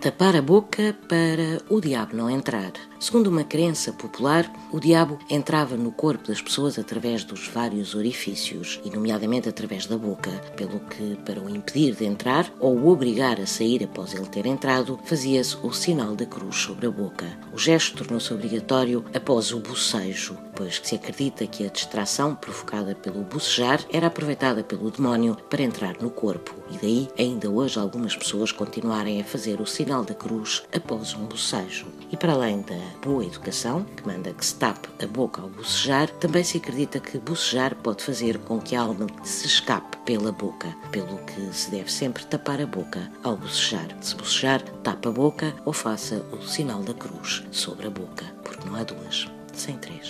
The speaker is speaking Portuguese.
tapar a boca para o diabo não entrar. Segundo uma crença popular, o diabo entrava no corpo das pessoas através dos vários orifícios, e nomeadamente através da boca, pelo que, para o impedir de entrar ou o obrigar a sair após ele ter entrado, fazia-se o sinal da cruz sobre a boca. O gesto tornou-se obrigatório após o bocejo, pois que se acredita que a distração provocada pelo bocejar era aproveitada pelo demónio para entrar no corpo, e daí ainda hoje algumas pessoas continuarem a fazer o sinal da cruz após um bocejo. E para além da boa educação, que manda que se tape a boca ao bocejar, também se acredita que bocejar pode fazer com que a alma se escape pela boca, pelo que se deve sempre tapar a boca ao bocejar. Se bocejar, tapa a boca ou faça o sinal da cruz sobre a boca, porque não há duas sem três.